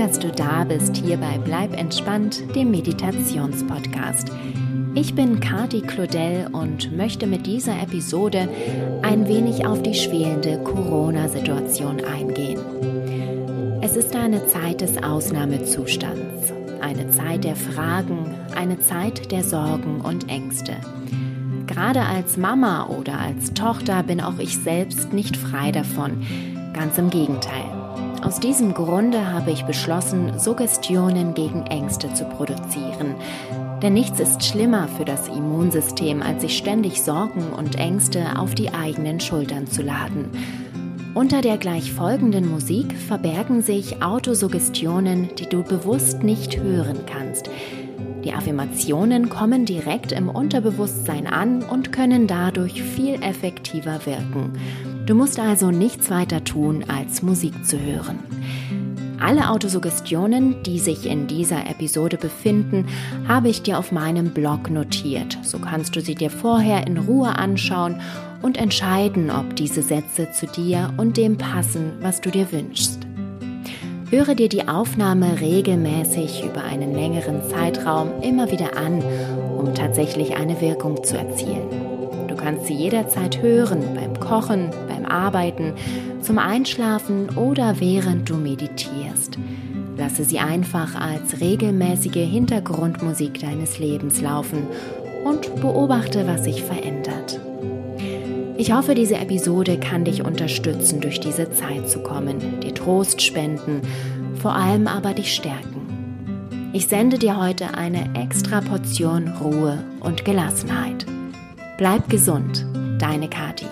dass du da bist hier bei Bleib entspannt, dem Meditationspodcast. Ich bin Kati Claudel und möchte mit dieser Episode ein wenig auf die schwelende Corona-Situation eingehen. Es ist eine Zeit des Ausnahmezustands, eine Zeit der Fragen, eine Zeit der Sorgen und Ängste. Gerade als Mama oder als Tochter bin auch ich selbst nicht frei davon. Ganz im Gegenteil. Aus diesem Grunde habe ich beschlossen, Suggestionen gegen Ängste zu produzieren. Denn nichts ist schlimmer für das Immunsystem, als sich ständig Sorgen und Ängste auf die eigenen Schultern zu laden. Unter der gleich folgenden Musik verbergen sich Autosuggestionen, die du bewusst nicht hören kannst. Die Affirmationen kommen direkt im Unterbewusstsein an und können dadurch viel effektiver wirken. Du musst also nichts weiter tun, als Musik zu hören. Alle Autosuggestionen, die sich in dieser Episode befinden, habe ich dir auf meinem Blog notiert. So kannst du sie dir vorher in Ruhe anschauen und entscheiden, ob diese Sätze zu dir und dem passen, was du dir wünschst. Höre dir die Aufnahme regelmäßig über einen längeren Zeitraum immer wieder an, um tatsächlich eine Wirkung zu erzielen. Du kannst sie jederzeit hören, beim Kochen, Arbeiten, zum Einschlafen oder während du meditierst. Lasse sie einfach als regelmäßige Hintergrundmusik deines Lebens laufen und beobachte, was sich verändert. Ich hoffe, diese Episode kann dich unterstützen, durch diese Zeit zu kommen, dir Trost spenden, vor allem aber dich stärken. Ich sende dir heute eine extra Portion Ruhe und Gelassenheit. Bleib gesund, deine Kati.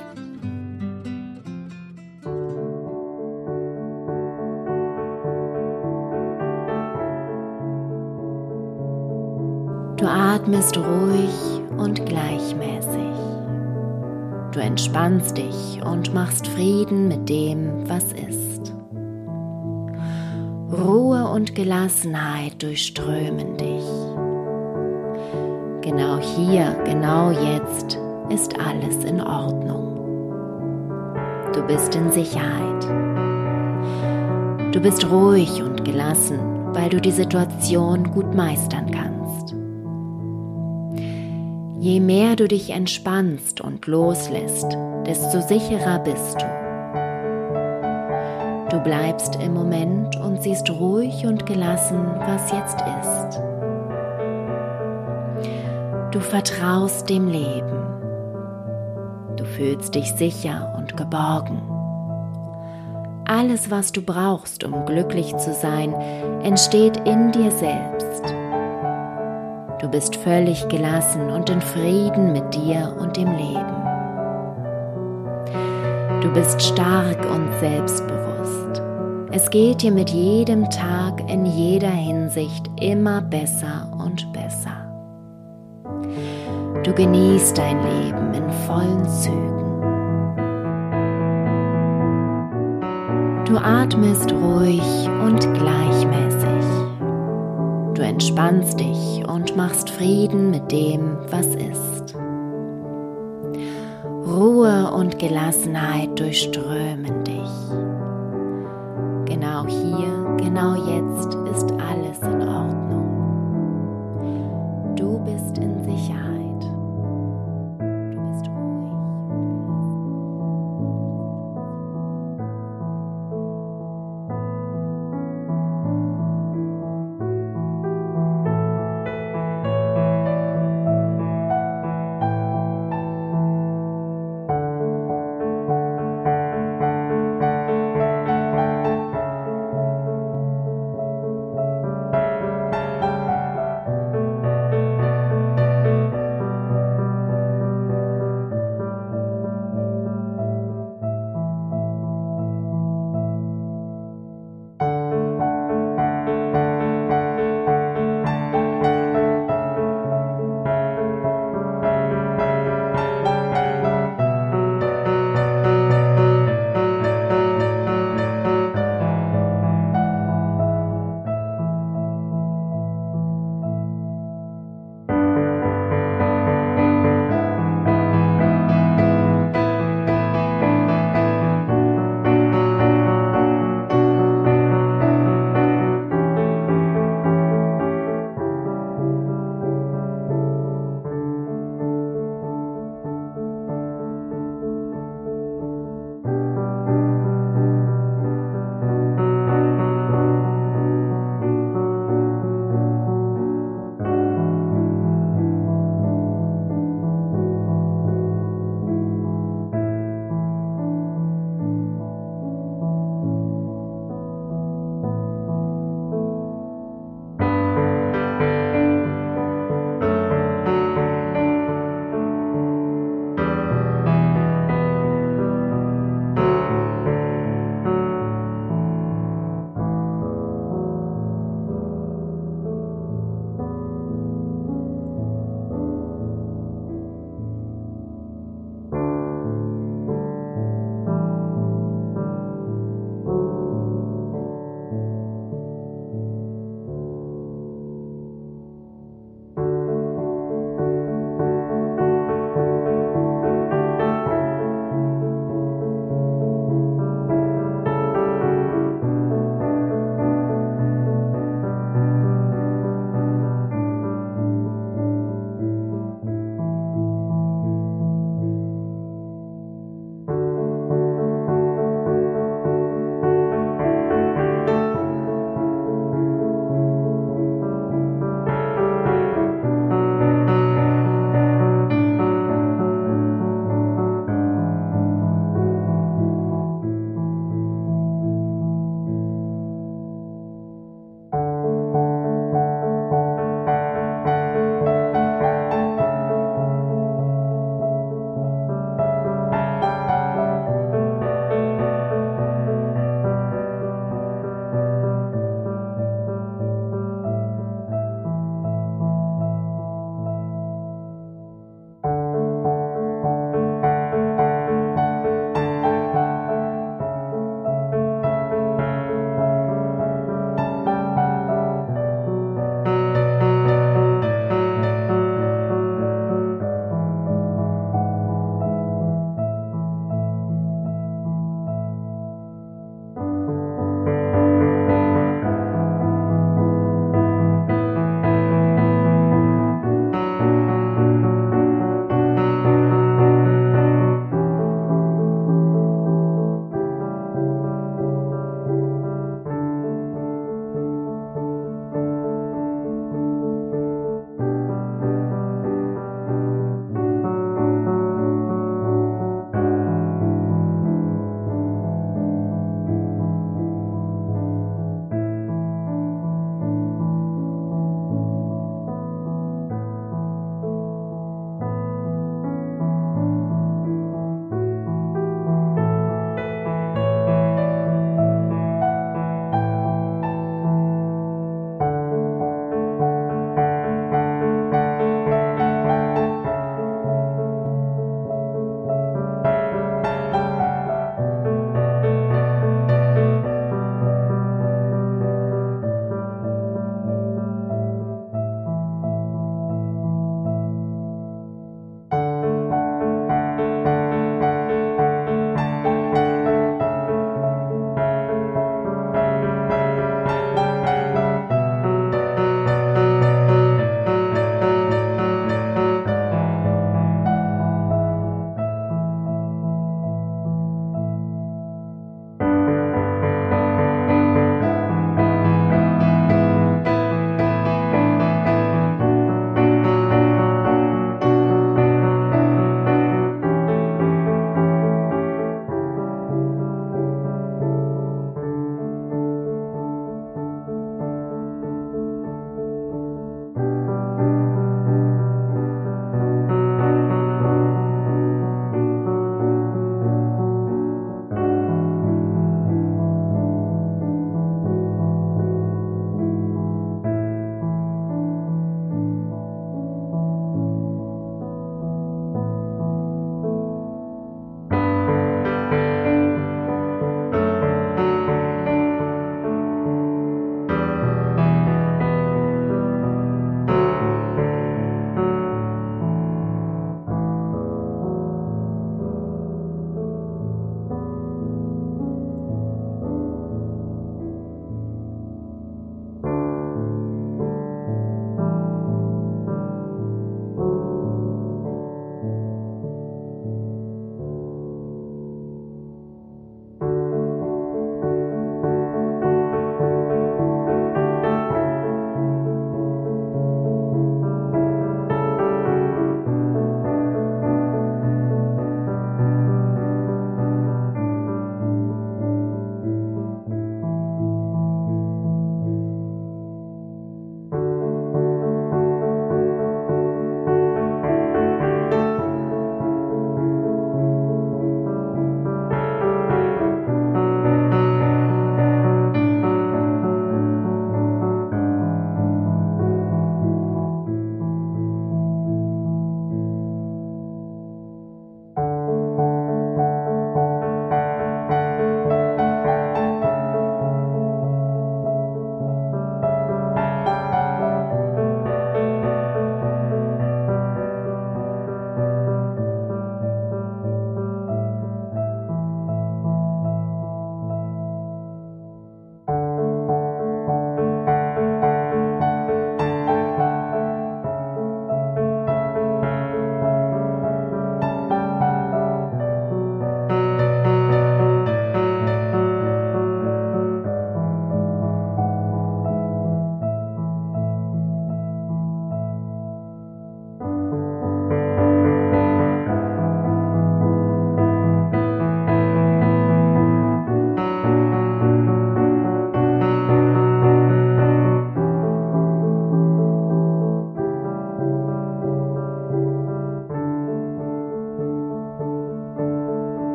Atmest ruhig und gleichmäßig. Du entspannst dich und machst Frieden mit dem, was ist. Ruhe und Gelassenheit durchströmen dich. Genau hier, genau jetzt ist alles in Ordnung. Du bist in Sicherheit. Du bist ruhig und gelassen, weil du die Situation gut meistern kannst. Je mehr du dich entspannst und loslässt, desto sicherer bist du. Du bleibst im Moment und siehst ruhig und gelassen, was jetzt ist. Du vertraust dem Leben. Du fühlst dich sicher und geborgen. Alles, was du brauchst, um glücklich zu sein, entsteht in dir selbst. Du bist völlig gelassen und in Frieden mit dir und dem Leben. Du bist stark und selbstbewusst. Es geht dir mit jedem Tag in jeder Hinsicht immer besser und besser. Du genießt dein Leben in vollen Zügen. Du atmest ruhig und gleichmäßig. Du entspannst dich und machst Frieden mit dem, was ist. Ruhe und Gelassenheit durchströmen dich. Genau hier, genau jetzt ist alles in Ordnung.